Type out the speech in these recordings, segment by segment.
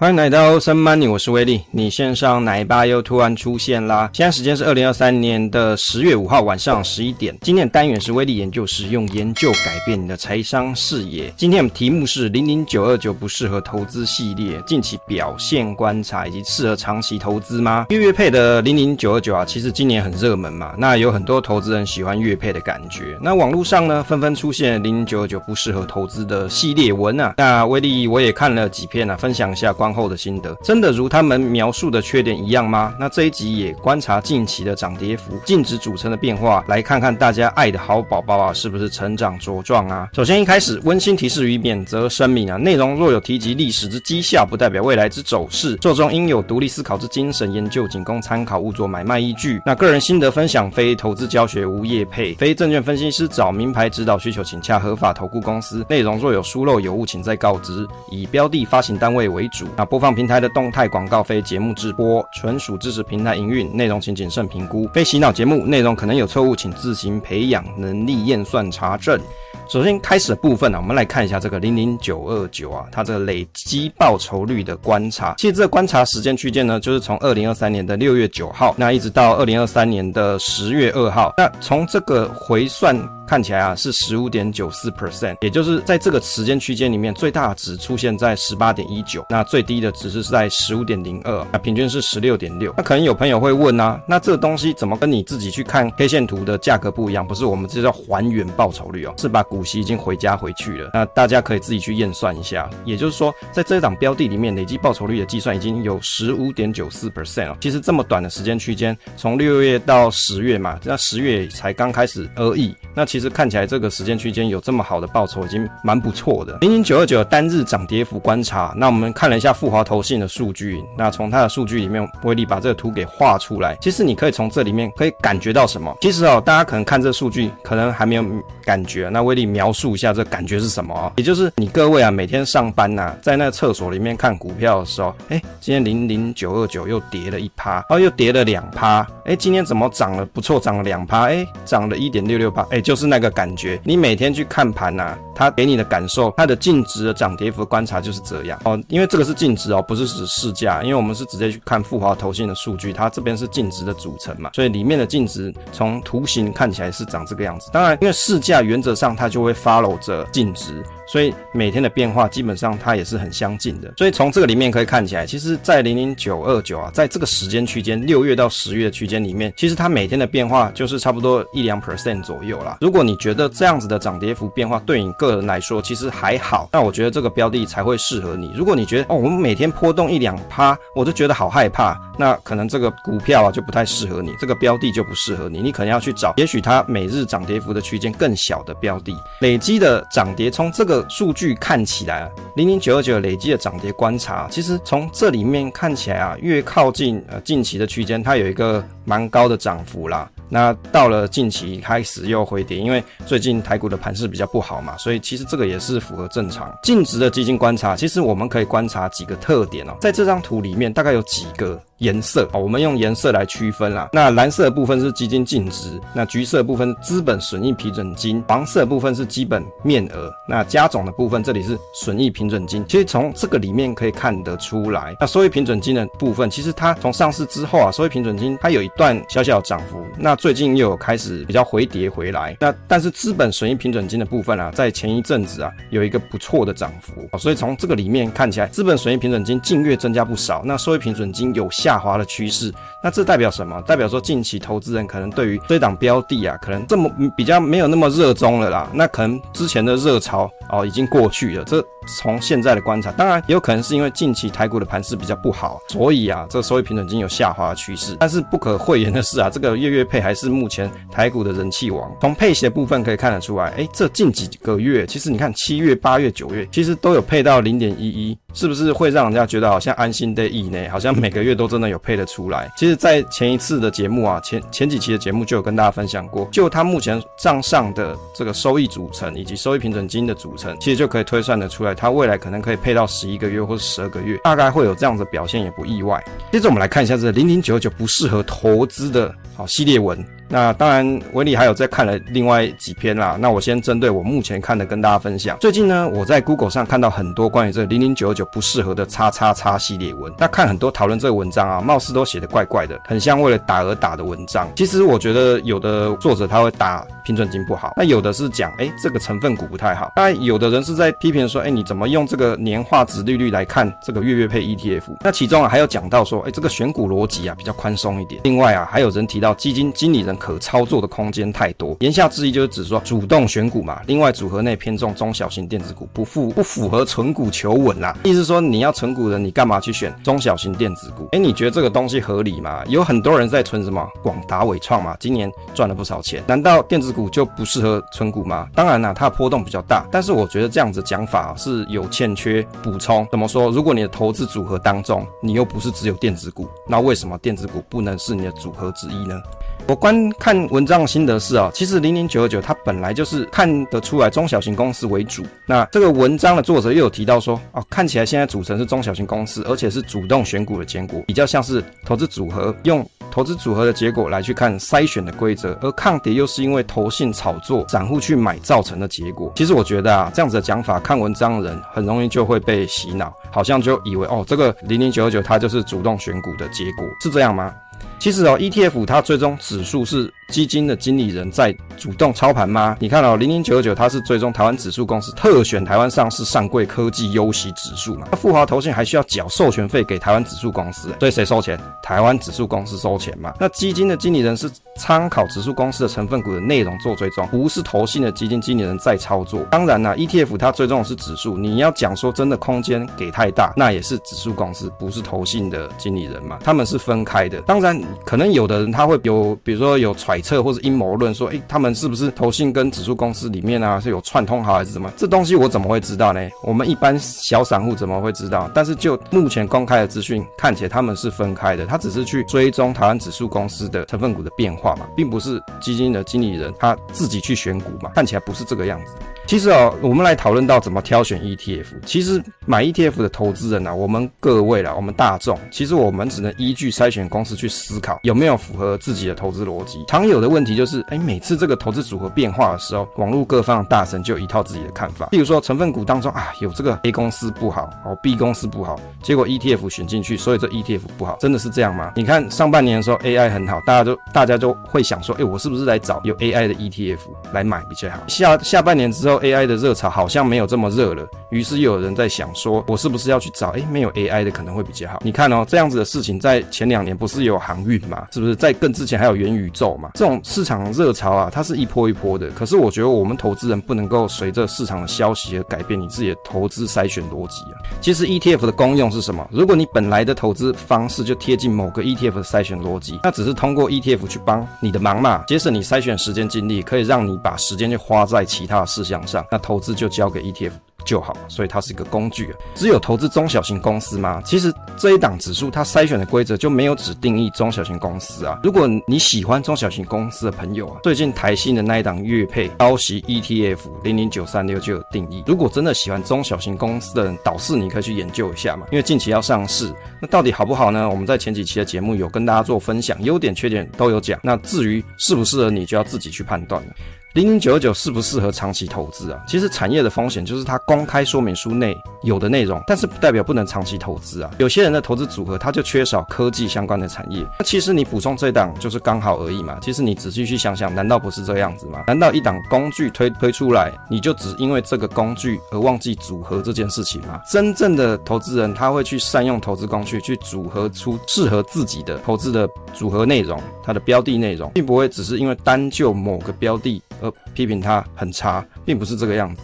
欢迎来到 Awesome Money，我是威利。你线上奶爸又突然出现啦！现在时间是二零二三年的十月五号晚上十一点。今天的单元是威利研究室，用研究改变你的财商视野。今天我们题目是零零九二九不适合投资系列，近期表现观察以及适合长期投资吗？月月配的零零九二九啊，其实今年很热门嘛。那有很多投资人喜欢月配的感觉。那网络上呢，纷纷出现零零九二九不适合投资的系列文啊。那威利我也看了几篇啊，分享一下后的心得，真的如他们描述的缺点一样吗？那这一集也观察近期的涨跌幅、净值组成的变化，来看看大家爱的好宝宝啊，是不是成长茁壮啊？首先一开始温馨提示与免责声明啊，内容若有提及历史之绩效，不代表未来之走势，作中应有独立思考之精神，研究仅供参考，勿作买卖依据。那个人心得分享，非投资教学，无业配，非证券分析师找名牌指导需求，请洽合法投顾公司。内容若有疏漏有误，请再告知。以标的发行单位为主，那播放。平台的动态广告非节目直播，纯属支持平台营运，内容请谨慎评估，非洗脑节目，内容可能有错误，请自行培养能力验算查证。首先开始的部分呢、啊，我们来看一下这个零零九二九啊，它这个累积报酬率的观察。其实这个观察时间区间呢，就是从二零二三年的六月九号，那一直到二零二三年的十月二号。那从这个回算。看起来啊是十五点九四 percent，也就是在这个时间区间里面，最大值出现在十八点一九，那最低的值是在十五点零二，那平均是十六点六。那可能有朋友会问啊，那这东西怎么跟你自己去看 K 线图的价格不一样？不是我们这叫还原报酬率哦，是把股息已经回家回去了。那大家可以自己去验算一下，也就是说，在这一档标的里面，累计报酬率的计算已经有十五点九四 percent 哦。其实这么短的时间区间，从六月到十月嘛，那十月才刚开始而已。那其其实看起来这个时间区间有这么好的报酬，已经蛮不错的。零零九二九单日涨跌幅观察，那我们看了一下复华投信的数据，那从它的数据里面，威力把这个图给画出来。其实你可以从这里面可以感觉到什么？其实哦，大家可能看这数据，可能还没有感觉。那威力描述一下这感觉是什么？也就是你各位啊，每天上班呐、在那厕所里面看股票的时候，哎，今天零零九二九又跌了一趴，哦，又跌了两趴，哎，今天怎么涨了不错，涨了两趴，哎，涨了一点六六趴，哎，就是那个。感觉你每天去看盘呐、啊，它给你的感受，它的净值的涨跌幅观察就是这样哦。因为这个是净值哦，不是指市价，因为我们是直接去看富华投信的数据，它这边是净值的组成嘛，所以里面的净值从图形看起来是长这个样子。当然，因为市价原则上它就会 follow 着净值。所以每天的变化基本上它也是很相近的，所以从这个里面可以看起来，其实，在零零九二九啊，在这个时间区间，六月到十月的区间里面，其实它每天的变化就是差不多一两 percent 左右啦。如果你觉得这样子的涨跌幅变化对你个人来说其实还好，那我觉得这个标的才会适合你。如果你觉得哦，我们每天波动一两趴，我就觉得好害怕，那可能这个股票啊就不太适合你，这个标的就不适合你，你可能要去找，也许它每日涨跌幅的区间更小的标的，累积的涨跌从这个。数据看起来啊，零零九二九累计的涨跌观察，其实从这里面看起来啊，越靠近呃近期的区间，它有一个蛮高的涨幅啦。那到了近期开始又回跌，因为最近台股的盘势比较不好嘛，所以其实这个也是符合正常。净值的基金观察，其实我们可以观察几个特点哦，在这张图里面大概有几个。颜色哦，我们用颜色来区分啦。那蓝色的部分是基金净值，那橘色部分资本损益平准金，黄色部分是基本面额，那加总的部分这里是损益平准金。其实从这个里面可以看得出来，那收益平准金的部分，其实它从上市之后啊，收益平准金它有一段小小的涨幅，那最近又有开始比较回跌回来。那但是资本损益平准金的部分啊，在前一阵子啊有一个不错的涨幅，所以从这个里面看起来，资本损益平准金近月增加不少，那收益平准金有下。滑的趋势，那这代表什么？代表说近期投资人可能对于这档标的啊，可能这么比较没有那么热衷了啦。那可能之前的热潮哦已经过去了。这从现在的观察，当然也有可能是因为近期台股的盘势比较不好，所以啊，这收益平准金有下滑的趋势。但是不可讳言的是啊，这个月月配还是目前台股的人气王。从配息的部分可以看得出来，哎，这近几个月，其实你看七月、八月、九月，其实都有配到零点一一。是不是会让人家觉得好像安心的意呢？好像每个月都真的有配得出来。其实，在前一次的节目啊，前前几期的节目就有跟大家分享过，就它目前账上的这个收益组成以及收益平准金的组成，其实就可以推算得出来，它未来可能可以配到十一个月或者十二个月，大概会有这样的表现也不意外。接着我们来看一下这零零九九不适合投资的好系列文。那当然，威力还有在看了另外几篇啦。那我先针对我目前看的跟大家分享。最近呢，我在 Google 上看到很多关于这个零零九九不适合的叉叉叉系列文。那看很多讨论这个文章啊，貌似都写的怪怪的，很像为了打而打的文章。其实我觉得有的作者他会打平准金不好，那有的是讲哎这个成分股不太好。当然有的人是在批评说，哎你怎么用这个年化值利率来看这个月月配 ETF？那其中啊还有讲到说，哎这个选股逻辑啊比较宽松一点。另外啊还有人提到基金经理人可操作的空间太多，言下之意就是指说主动选股嘛。另外组合内偏重中小型电子股，不符不符合存股求稳啦。意思说你要存股的，你干嘛去选中小型电子股？哎，你觉得这个东西合理吗？有很多人在存什么广达、伟创嘛，今年赚了不少钱。难道电子股就不适合存股吗？当然啦，它的波动比较大，但是我觉得这样子讲法是有欠缺补充。怎么说？如果你的投资组合当中，你又不是只有电子股，那为什么电子股不能是你的组合之一呢？我观看文章的心得是啊，其实零零九二九它本来就是看得出来中小型公司为主。那这个文章的作者又有提到说，哦，看起来现在组成是中小型公司，而且是主动选股的结果，比较像是投资组合用投资组合的结果来去看筛选的规则，而抗跌又是因为投信炒作、散户去买造成的结果。其实我觉得啊，这样子的讲法，看文章的人很容易就会被洗脑，好像就以为哦，这个零零九二九它就是主动选股的结果，是这样吗？其实哦，ETF 它最终指数是基金的经理人在主动操盘吗？你看哦，零零九九它是追踪台湾指数公司特选台湾上市上柜科技优息指数嘛？那富华投信还需要缴授权费给台湾指数公司，所以谁收钱？台湾指数公司收钱嘛？那基金的经理人是参考指数公司的成分股的内容做追踪，不是投信的基金经理人在操作。当然啦，ETF 它追踪的是指数，你要讲说真的空间给太大，那也是指数公司，不是投信的经理人嘛？他们是分开的。当然。可能有的人他会有，比如说有揣测或是阴谋论，说，诶，他们是不是投信跟指数公司里面啊是有串通好还是什么？这东西我怎么会知道呢？我们一般小散户怎么会知道？但是就目前公开的资讯看起来，他们是分开的，他只是去追踪台湾指数公司的成分股的变化嘛，并不是基金的经理人他自己去选股嘛，看起来不是这个样子。其实哦，我们来讨论到怎么挑选 ETF。其实买 ETF 的投资人啊，我们各位啦，我们大众，其实我们只能依据筛选公司去思考有没有符合自己的投资逻辑。常有的问题就是，哎，每次这个投资组合变化的时候，网络各方大神就有一套自己的看法。比如说成分股当中啊，有这个 A 公司不好，哦 B 公司不好，结果 ETF 选进去，所以这 ETF 不好，真的是这样吗？你看上半年的时候 AI 很好，大家就大家就会想说，哎，我是不是来找有 AI 的 ETF 来买比较好？下下半年之后。AI 的热潮好像没有这么热了，于是又有人在想说，我是不是要去找？诶，没有 AI 的可能会比较好。你看哦，这样子的事情在前两年不是有航运嘛？是不是在更之前还有元宇宙嘛？这种市场热潮啊，它是一波一波的。可是我觉得我们投资人不能够随着市场的消息而改变你自己的投资筛选逻辑啊。其实 ETF 的功用是什么？如果你本来的投资方式就贴近某个 ETF 的筛选逻辑，那只是通过 ETF 去帮你的忙嘛，节省你筛选时间精力，可以让你把时间就花在其他的事项上。那投资就交给 ETF。就好，所以它是一个工具。只有投资中小型公司吗？其实这一档指数它筛选的规则就没有只定义中小型公司啊。如果你喜欢中小型公司的朋友啊，最近台新的那一档月配高息 ETF 零零九三六就有定义。如果真的喜欢中小型公司的人，导师你可以去研究一下嘛，因为近期要上市，那到底好不好呢？我们在前几期的节目有跟大家做分享，优点缺点都有讲。那至于适不适合你，就要自己去判断了。零零九九适不适合长期投资啊？其实产业的风险就是它公开说明书内有的内容，但是不代表不能长期投资啊。有些人的投资组合它就缺少科技相关的产业，那其实你补充这档就是刚好而已嘛。其实你仔细去想想，难道不是这样子吗？难道一档工具推推出来，你就只因为这个工具而忘记组合这件事情吗？真正的投资人他会去善用投资工具，去组合出适合自己的投资的组合内容，它的标的内容，并不会只是因为单就某个标的。而批评它很差，并不是这个样子。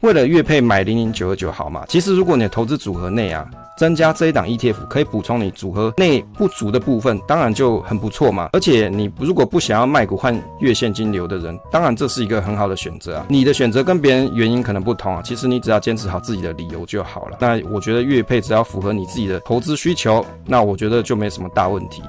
为了月配买零零九二九好嘛？其实如果你的投资组合内啊，增加这一档 ETF 可以补充你组合内不足的部分，当然就很不错嘛。而且你如果不想要卖股换月现金流的人，当然这是一个很好的选择啊。你的选择跟别人原因可能不同啊，其实你只要坚持好自己的理由就好了。那我觉得月配只要符合你自己的投资需求，那我觉得就没什么大问题。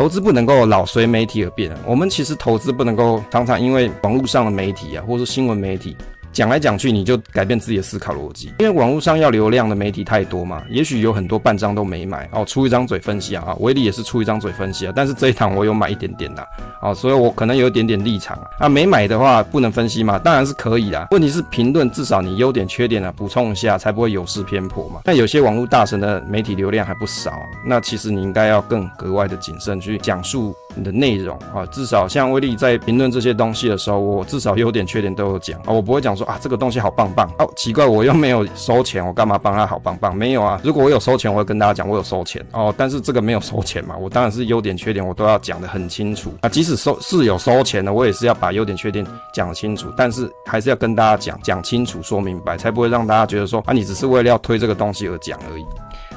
投资不能够老随媒体而变。我们其实投资不能够常常因为网络上的媒体啊，或是新闻媒体讲来讲去，你就改变自己的思考逻辑。因为网络上要流量的媒体太多嘛，也许有很多半张都没买哦，出一张嘴分析啊，啊，威力也是出一张嘴分析啊，但是这一堂我有买一点点的啊，所以我可能有一点点立场啊。啊，没买的话不能分析嘛？当然是可以啦。问题是评论至少你优点缺点啊补充一下，才不会有失偏颇嘛。那有些网络大神的媒体流量还不少，那其实你应该要更格外的谨慎去讲述你的内容啊。至少像威力在评论这些东西的时候，我至少优点缺点都有讲啊，我不会讲说啊这个东西好棒棒哦，奇怪我又没有收钱，我干嘛帮他好棒棒？没有啊，如果我有收钱，我会跟大家讲我有收钱哦，但是这个没有收钱嘛，我当然是优点缺点我都要讲得很清楚啊，即使收是有收钱的，我也是要把优点缺点讲清楚，但是还是要跟大家讲讲清楚说明白，才不会让大家觉得说啊你只是为了要推这个东西而讲而已。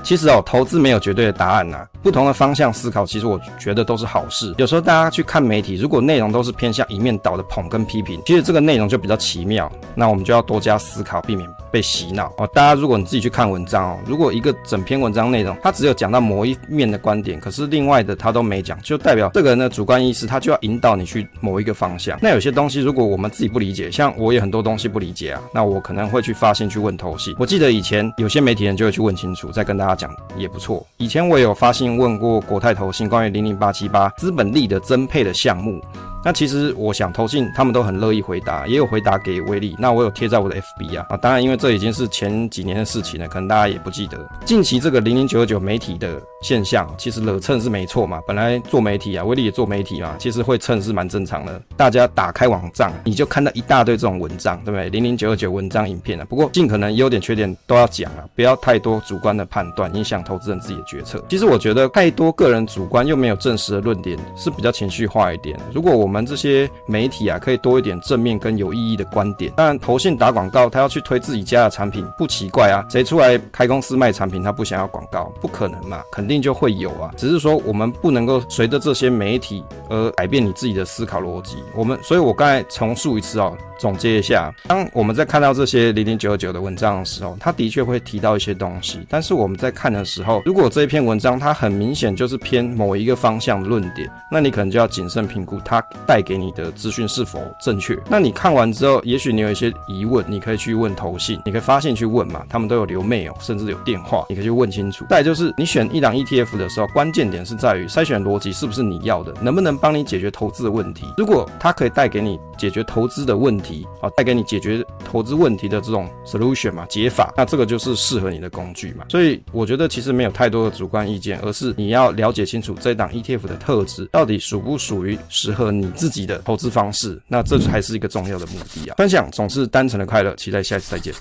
其实哦，投资没有绝对的答案呐、不同的方向思考，其实我觉得都是好事。有时候大家去看媒体，如果内容都是偏向一面倒的捧跟批评，其实这个内容就比较奇妙。那我们就要多加思考，避免被洗脑哦。大家如果你自己去看文章哦，如果一个整篇文章内容，它只有讲到某一面的观点，可是另外的他都没讲，就代表这个人的主观意识，他就要引导你去某一个方向。那有些东西，如果我们自己不理解，像我也很多东西不理解啊，那我可能会去发信去问投信。我记得以前有些媒体人就会去问清楚，再跟大家奖也不错。以前我也有发信问过国泰投信关于零零八七八资本利的增配的项目。那其实我想投信他们都很乐意回答，也有回答给威力。那我有贴在我的 FB 啊啊，当然因为这已经是前几年的事情了，可能大家也不记得。近期这个零零九九媒体的现象，其实惹蹭是没错嘛。本来做媒体啊，威力也做媒体嘛，其实会蹭是蛮正常的。大家打开网站，你就看到一大堆这种文章，对不对？零零九二九文章影片啊。不过尽可能优点缺点都要讲啊，不要太多主观的判断，影响投资人自己的决策。其实我觉得太多个人主观又没有证实的论点是比较情绪化一点。如果我们这些媒体啊，可以多一点正面跟有意义的观点。当然，投信打广告，他要去推自己家的产品，不奇怪啊。谁出来开公司卖产品，他不想要广告？不可能嘛，肯定定就会有啊。只是说，我们不能够随着这些媒体而改变你自己的思考逻辑。我们，所以我刚才重述一次哦。总结一下，当我们在看到这些零零九九的文章的时候，它的确会提到一些东西。但是我们在看的时候，如果这一篇文章它很明显就是偏某一个方向论点，那你可能就要谨慎评估它带给你的资讯是否正确。那你看完之后，也许你有一些疑问，你可以去问投信，你可以发信去问嘛，他们都有留 mail，甚至有电话，你可以去问清楚。再就是你选一档一 ETF 的时候，关键点是在于筛选逻辑是不是你要的，能不能帮你解决投资的问题。如果它可以带给你解决投资的问题，啊，带给你解决投资问题的这种 solution 嘛，解法，那这个就是适合你的工具嘛。所以我觉得其实没有太多的主观意见，而是你要了解清楚这档 ETF 的特质到底属不属于适合你自己的投资方式，那这才是一个重要的目的啊。分享总是单纯的快乐，期待下次再见。